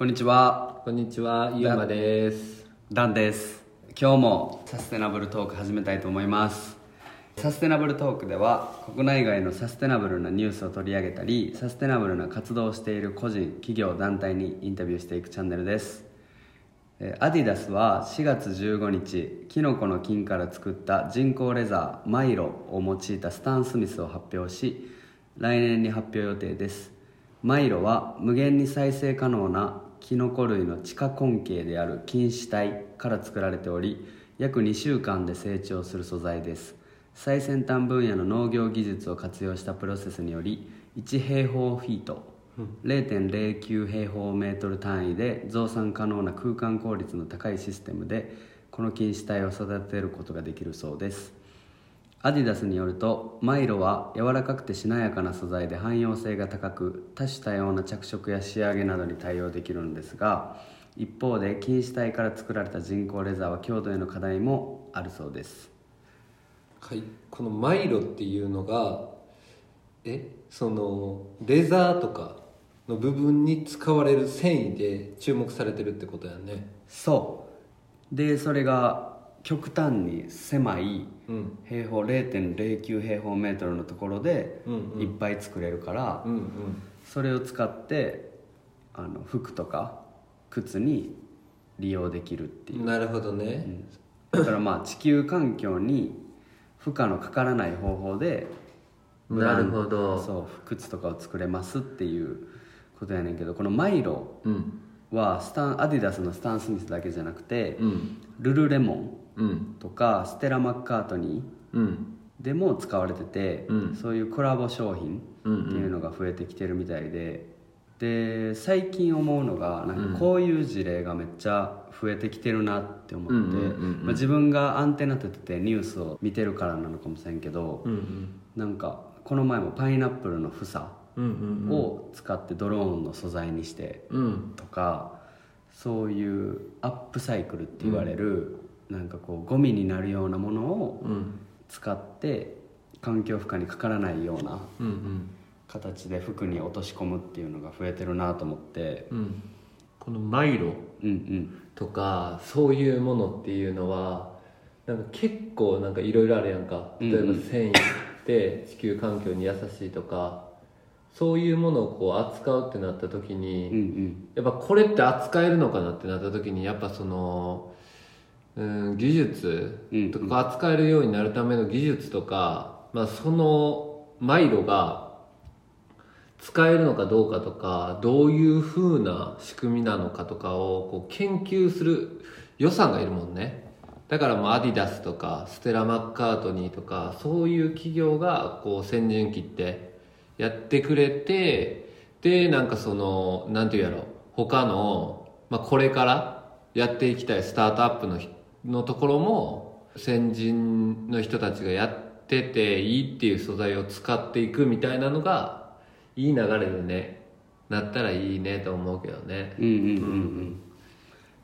こんにちは。こんにちは、ゆうまです。ダンです。今日もサステナブルトーク始めたいと思います。サステナブルトークでは国内外のサステナブルなニュースを取り上げたりサステナブルな活動をしている個人企業団体にインタビューしていくチャンネルです。えーアディダスは4月15日キノコの菌から作った人工レザーマイロを用いたスタン・スミスを発表し来年に発表予定です。マイロは無限に再生可能なキノコ類の地下根茎である菌糸体から作られており約2週間で成長する素材です。最先端分野の農業技術を活用したプロセスにより1平方フィート0.09平方メートル単位で増産可能な空間効率の高いシステムでこの菌糸体を育てることができるそうです。アディダスによるとマイロは柔らかくてしなやかな素材で汎用性が高く多種多様な着色や仕上げなどに対応できるのですが一方で菌糸体から作られた人工レザーは強度への課題もあるそうです。はい、このマイロっていうのが、え、そのレザーとかの部分に使われる繊維で注目されてるってことやね。そう。でそれが極端に狭いうん、平方0.09平方メートルのところでうんうん。いっぱい作れるから、うん、うん、それを使ってあの服とか靴に利用できるっていう。なるほどね。だからまあ地球環境に負荷のかからない方法でなるほど。そう靴とかを作れますっていうことやねんけどこのマイロうん、はスタンアディダスのスタン・スミスだけじゃなくて、うん、ルルレモン。うん、とかステラ・マッカートニーうん、でも使われてて、うん。そういうコラボ商品うんっていうのが増えてきてるみたいで、で最近思うのがなんかこういう事例がめっちゃ増えてきてるなって思って、自分がアンテナ立ててニュースを見てるからなのかもしれんけど、うん、うん、なんかこの前もパイナップルの房を使ってドローンの素材にしてうん、とかそういうアップサイクルって言われる、なんかこうゴミになるようなものをうん、使って環境負荷にかからないような。形で服に落とし込むっていうのが増えてるなと思って。うん、このマイロとかそういうものっていうのはなんか結構なんかいろいろあるやんか。例えば繊維って地球環境に優しいとかそういうものをこう扱うってなった時うんうにん。やっぱこれって扱えるのかなってなった時にやっぱそのうん技術とか扱えるようになるための技術とか、まあ、そのマイロが使えるのかどうかとかどういう風な仕組みなのかとかをこう研究する予算がいるもんね。だからもうアディダスとかステラ・マッカートニーとかそういう企業がこう先陣切ってやってくれてでなんかそのなんていうやろ他の、まあ、これからやっていきたいスタートアップのひのところも先人の人たちがやってていいっていう素材を使っていくみたいなのがいい流れでねなったらいいねと思うけどね。うんうんうんうん。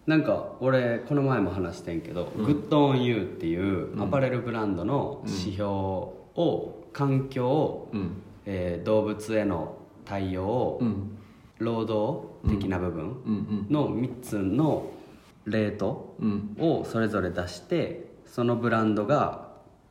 なんか俺この前も話してんけど、 Good On You っていうアパレルブランドの指標を環境、うん。えー動物への対応、うん。労働的な部分うんの3つのレートうん。をそれぞれ出してそのブランドが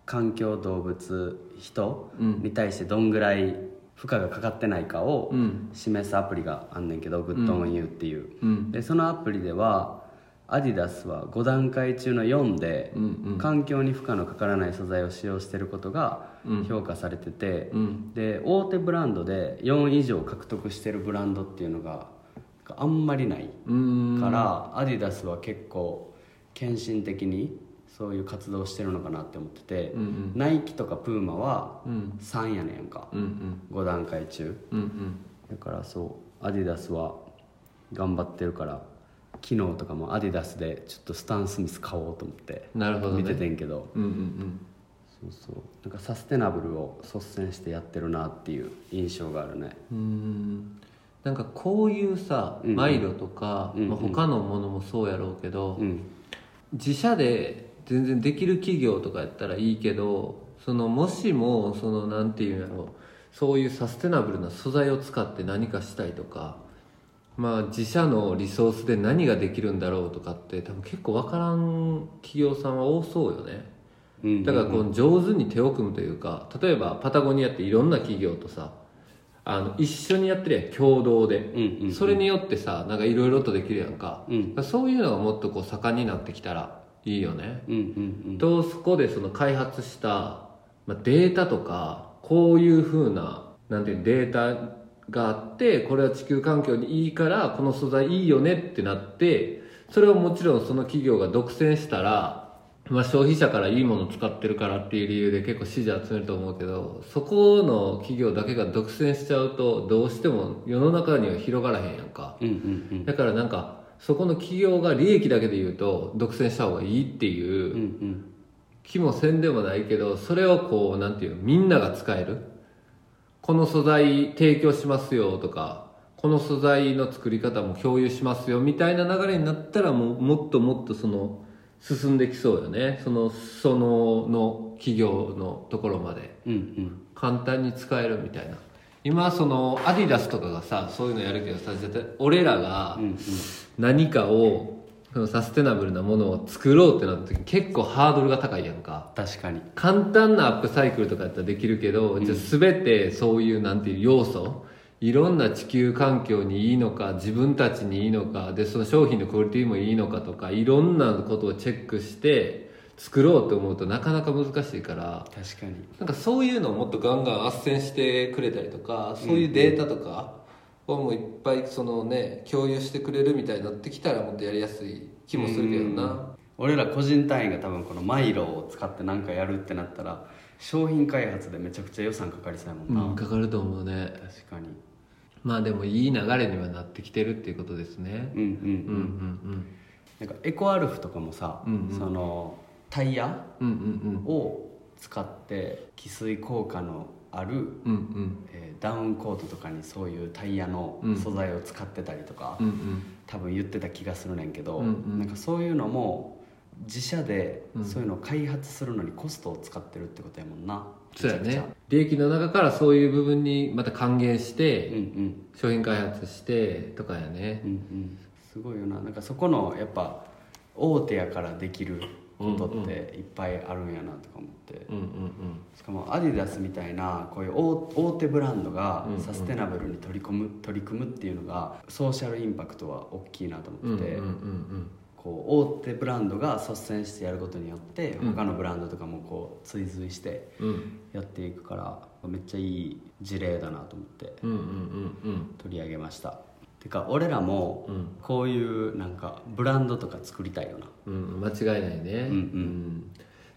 環境動物人うん。に対してどんぐらい負荷がかかってないかをうん。示すアプリがあんねんけど、 Good On You っていう。うん。でそのアプリではアディダスは5段階中の4でうんうん。環境に負荷のかからない素材を使用していることがうん。評価されてて、うん。で大手ブランドで4以上獲得してるブランドっていうのがあんまりないうん。から、アディダスは結構献身的にそういう活動をしてるのかなって思ってて、うんうん。ナイキとかプーマはうん。3やねんか、うんうん。5段階中。うんうん。だからそうアディダスは頑張ってるから昨日とかもアディダスでちょっとスタン・スミス買おうと思ってなるほどね。見ててんけど。うんうんそうそう。なんかサステナブルを率先してやってるなっていう印象があるね。うんうんなんかこういうさうんうん。マイロとか、うんうん。まあ、他のものもそうやろうけど、うん。自社で全然できる企業とかやったらいいけどそのもしもそのなんていうんやろそういうサステナブルな素材を使って何かしたいとかまあ自社のリソースで何ができるんだろうとかって多分結構分からん企業さんは多そうよね。うん。だからこう上手に手を組むというか例えばパタゴニアっていろんな企業とさあの一緒にやってるやん共同で、それによってさなんかいろいろとできるやんか,、うん。そういうのがもっとこう盛んになってきたらいいよね、とそこでその開発した、まあ、データとかこういうふうななんていうのデータがあってこれは地球環境にいいからこの素材いいよねってなってそれをもちろんその企業が独占したら、まあ、消費者からいいもの使ってるからっていう理由で結構支持集めると思うけどそこの企業だけが独占しちゃうとどうしても世の中には広がらへんやんか。うんうんだからなんかそこの企業が利益だけで言うと独占した方がいいっていううんうん。気もせんでもないけどそれをこうなんていうのみんなが使える。この素材提供しますよとかこの素材の作り方も共有しますよみたいな流れになったらもうもっともっとその進んできそうよね。そのそのの企業のところまで。うんうん。簡単に使えるみたいな。今そのアディダスとかがさそういうのやるけどさ絶対俺らがうんうん。何かをそのサステナブルなものを作ろうってなった時結構ハードルが高いやんか。確かに。簡単なアップサイクルとかやったらできるけど、じゃあ全てそういうなんていう要素いろんな地球環境にいいのか自分たちにいいのかでその商品のクオリティもいいのかとかいろんなことをチェックして作ろうと思うとなかなか難しいから確かに。なんかそういうのをもっとガンガン斡旋してくれたりとかそういうデータとかをもういっぱいそのね共有してくれるみたいになってきたらもっとやりやすい気もするけどな。俺ら個人単位が多分このマイロを使って何かやるってなったら商品開発でめちゃくちゃ予算かかりそうやもんな、うんかかると思うね。確かにまあでもいい流れにはなってきてるっていうことですね。うんうんうん、うんうんなんかエコアルフとかもさ、うんうん。そのタイヤを使って汽水効果のある、うんうん。えーダウンコートとかにそういうタイヤのうん。素材を使ってたりとか、うんうん。多分言ってた気がするねんけど、うんうん。なんかそういうのも自社でうん。そういうのを開発するのにコストを使ってるってことやもんな、そうやね。利益の中からそういう部分にまた還元してうんうん。商品開発してとかやね。うんうん。すごいよな。なんかそこのやっぱ大手やからできることっていっぱいあるんやなとか思って、うんうんしかもアディダスみたいなこういう大大手ブランドがうんうん。サステナブルに取り込む取り組むっていうのがソーシャルインパクトは大きいなと思ってて、うんうんうんうんこう大手ブランドが率先してやることによってうん。他のブランドとかもこう追随してうん。やっていくからめっちゃいい事例だなと思って取り上げました。てか俺らもうん。こういうなんかブランドとか作りたいよな。うん間違いないね。うんうん。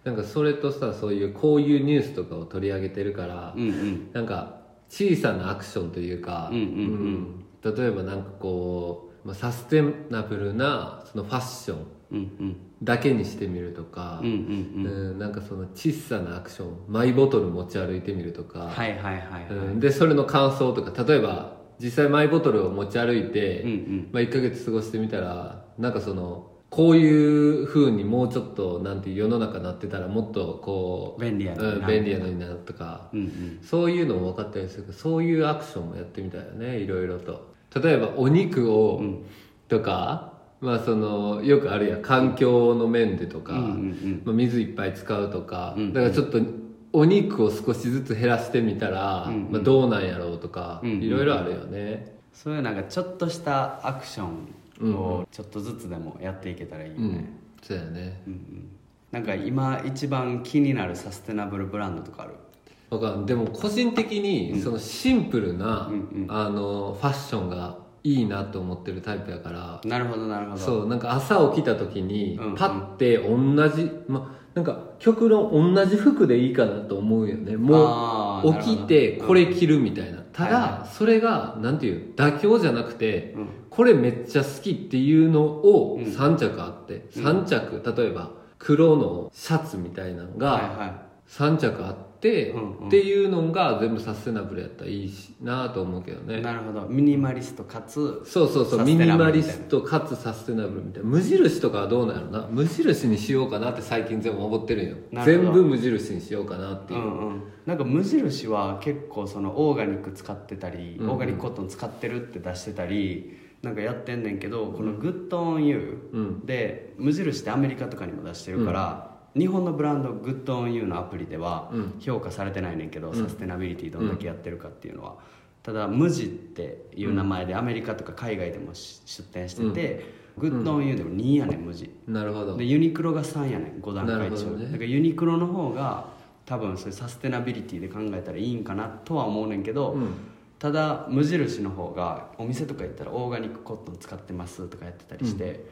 なんかそれとさそういうこういうニュースとかを取り上げてるから、うんうん。なんか小さなアクションというか、うんうんうん。うん。例えばなんかこうまあサステナブルなそのファッションだけにしてみるとか、なんかその小さなアクションマイボトル持ち歩いてみるとか、はいはいはいはい。うんでそれの感想とか例えば実際マイボトルを持ち歩いて、うんうん。まあ、1ヶ月過ごしてみたらなんかそのこういう風にもうちょっとなんていう世の中なってたらもっとこう便利やのになうん便利やのになとか。うんうん。そういうのも分かったりするけどそういうアクションもやってみたいよねいろいろと。例えばお肉を、うん。とかまあそのよくあるやん環境の面でとか、うんうんうん。まあ、水いっぱい使うとか、うんだからちょっとお肉を少しずつ減らしてみたら、うんうん。まあ、どうなんやろうとか、うんうんいろいろあるよね。そういうなんかちょっとしたアクションをちょっとずつでもやっていけたらいいようん、ね、そうやね。うんうん。なんか今一番気になるサステナブルブランドとかある？わかんでも個人的にそのシンプルな、うんうん。あのファッションがいいなと思ってるタイプやから。なるほどなるほど。そうなんか朝起きた時にうんうん。パッて同じ、まなんか極論同じ服でいいかなと思うよね。もう起きてこれ着るみたいな、ただ、はいそれがなんていう妥協じゃなくて、うん。これめっちゃ好きっていうのをうん。3着あって、3着例えば黒のシャツみたいなのが、はいは3着あって、うんうん。っていうのが全部サステナブルやったらいいしなと思うけどね。いなるほど。ミニマリストかつそうそうそうサステミニマナブルみたいな。リストかつサステナブルみたいな。無印とかはどうなんやろな無印にしようかなって最近全部思ってるんよ。全部無印にしようかなっていう。う、んうん。なんか無印は結構そのオーガニック使ってたり、うんうん。オーガニックコットン使ってるって出してたりなんかやってんねんけどこの「 Good On Youで無印ってアメリカとかにも出してるから、日本のブランド Good On Youのアプリではうん。評価されてないねんけど、サステナビリティどんだけやってるかっていうのは、ただ MUJIっていう名前でアメリカとか海外でもし出店してて、 Good On Youでも2やねん MUJI。なるほど。でユニクロが3やねん5段階中、ね。だからユニクロの方が多分そういうサステナビリティで考えたらいいんかなとは思うねんけど、うん。ただ無印の方がお店とか行ったらオーガニックコットン使ってますとかやってたりして、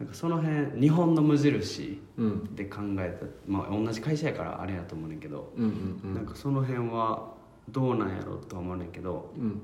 なんかその辺日本の無印うん。で考えたまあ同じ会社やからあれやと思うねんけど、うんうんなんかその辺はどうなんやろうとは思うねんけどうん。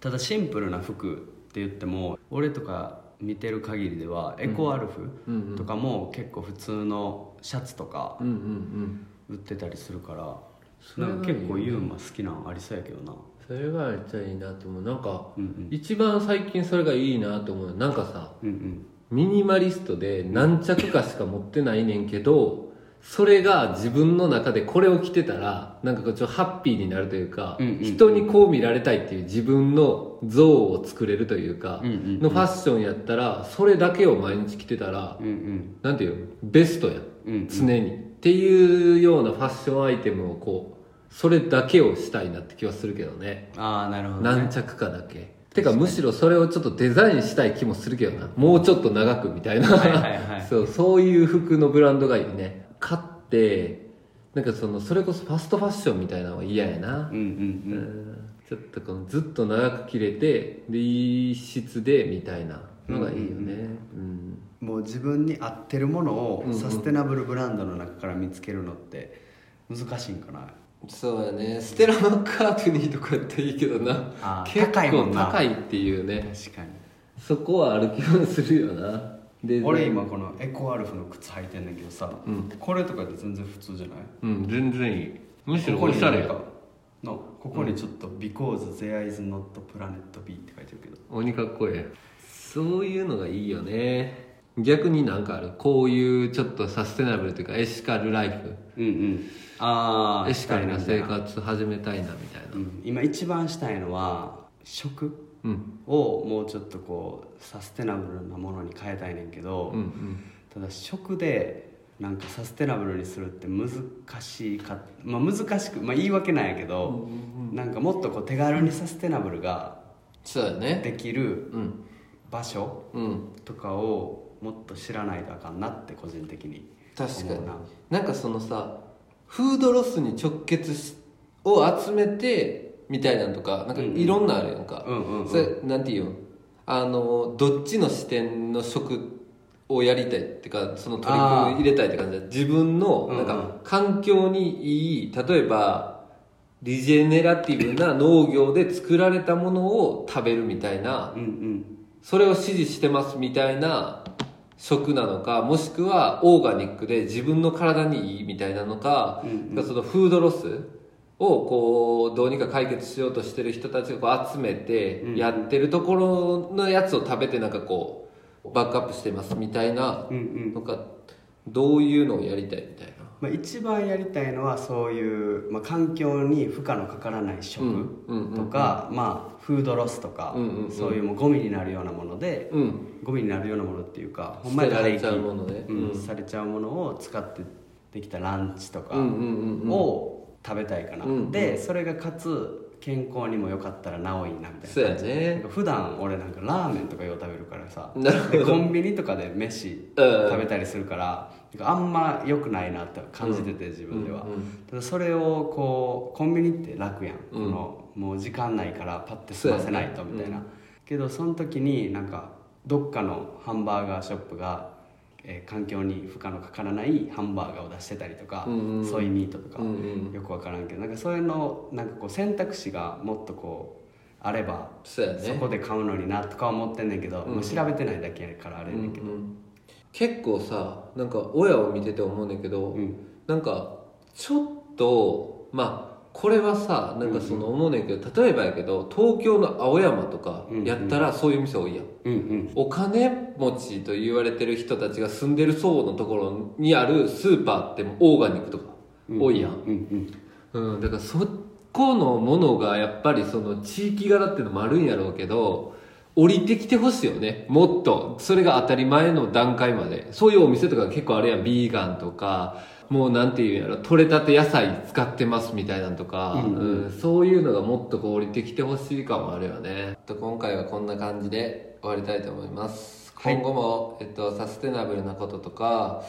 ただシンプルな服って言っても俺とか見てる限りではエコアルフうんうん。とかも結構普通のシャツとかうんうんうん。売ってたりするから、それはいいよねなんか結構ユーマ好きなんありそうやけどな。それがめっちゃいいなと思う。なんかうんうん。一番最近それがいいなと思うなんかさうんうんミニマリストで何着かしか持ってないねんけどそれが自分の中でこれを着てたらなんかこうちょっとハッピーになるというか、うんうんうん。人にこう見られたいっていう自分の像を作れるというか、うんうんうん。のファッションやったらそれだけを毎日着てたら、うんうん。なんていうのベストやん。うんうん。常に、っていうようなファッションアイテムをこうそれだけをしたいなって気はするけどね。ああなるほど、ね、何着かだけてかむしろそれをちょっとデザインしたい気もするけどな。もうちょっと長くみたいな、はいはいはい。そうそういう服のブランドがいいね。買ってなんかそのそれこそファストファッションみたいなのは嫌やな。うんうんううん。んちょっとこのずっと長く着れてでいい質でみたいなのがいいよね。うんもう自分に合ってるものをサステナブルブランドの中から見つけるのって難しいんかなそうやね。ステラ・マッカートニーとかやったらいいけどな。結構高いっていうね。確かに。そこはある気もするよな。で俺今このエコアルフの靴履いてんねんけどさ、うん。これとかって全然普通じゃない？うん全然いい。むしろここにおしゃれ。かのここにちょっと「Because there is not planet B」って書いてるけど。鬼かっこええ。そういうのがいいよね逆になんかあるこういうちょっとサステナブルというかエシカルライフ。うんうん。ああエシカルな生活始めたいなみたいな。うん、今一番したいのは食うん。をもうちょっとこうサステナブルなものに変えたいねんけど、うんうん。ただ食でなんかサステナブルにするって難しいか、まあ、難しく、まあ、言い訳なんやけど、なんかもっとこう手軽にサステナブルがそうやね。できるうん。場所うん。とかをもっと知らないとあかんなって個人的に確かに。な。なんかそのさフードロスに直結しを集めてみたいなんとかなんかいろんなあるやんか、うんうんうん。それなんていうの？あのどっちの視点の食をやりたいっていうかその取り組み入れたいって感じで自分のうんうんなん。か環境にいい例えばリジェネラティブな農業で作られたものを食べるみたいな。うんうん。それを支持してますみたいな食なのかもしくはオーガニックで自分の体にいいみたいなのか、うんうん。そのフードロスをこうどうにか解決しようとしてる人たちがこう集めてうんやってるところのやつを食べてなんかこうバックアップしてますみたいなうんうん。のかどういうのをやりたいみたいな？まあ、一番やりたいのはそういう、まあ、環境に負荷のかからない食うんうんうん。とか、まあ、フードロスとか、うんうんうん。そういうもうゴミになるようなもので、うん。ゴミになるようなものっていうかほん捨まやったらてられちゃうものね。うんうん。されちゃうものを使ってできたランチとかうんうんうんうんを食べたいかな、うんうん。でそれがかつ健康にも良かったらなおいいなみたそういな感じ。やね。普段俺なんかラーメンとかよう食べるからさでコンビニとかで飯うん。食べたりするからなんかあんま良くないなって感じてて自分では、うんうん。ただそれをこうコンビニって楽やん、うん。このもう時間ないからパッて済ませないとみたいな、うんけどその時になんかどっかのハンバーガーショップが、えー環境に負荷のかからないハンバーガーを出してたりとか、うんうん。ソイミートとか、うんうん。よく分からんけどなんかそういうのなんかこう選択肢がもっとこうあればそこで買うのになとか思ってんねんけど、うんもう調べてないだけやからあれやねんけど、うんうん。結構さなんか親を見てて思うねんだけど、うん。なんかちょっとまあこれはさなんかその思うねんけど、例えばやけど東京の青山とかやったらそういう店多いやん、うんうん。お金持ちと言われてる人たちが住んでる層のところにあるスーパーってオーガニックとか多いやん、うんうん。うん、だからそこのものがやっぱりその地域柄っていうのもあるんやろうけど降りてきてほしいよね。もっと。それが当たり前の段階まで。そういうお店とか結構あるやん。ビーガンとかもうなんていうんやろ取れたて野菜使ってますみたいなんとか、うんうん。そういうのがもっとこう降りてきてほしい感もあるよね。と今回はこんな感じで終わりたいと思います。はい。今後も、えっと、サステナブルなこととか、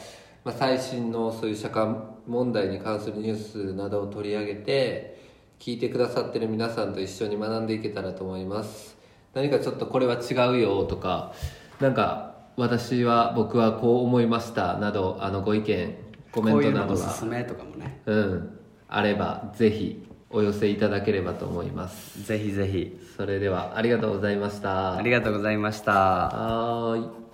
まあ、最新のそういう社会問題に関するニュースなどを取り上げて聞いてくださってる皆さんと一緒に学んでいけたらと思います。何かちょっとこれは違うよとかなんか私は僕はこう思いましたなどあのご意見コメントなどがのおすすめとかもねうん。あればぜひお寄せいただければと思います。ぜひぜひ。それではありがとうございました。ありがとうございました。はーい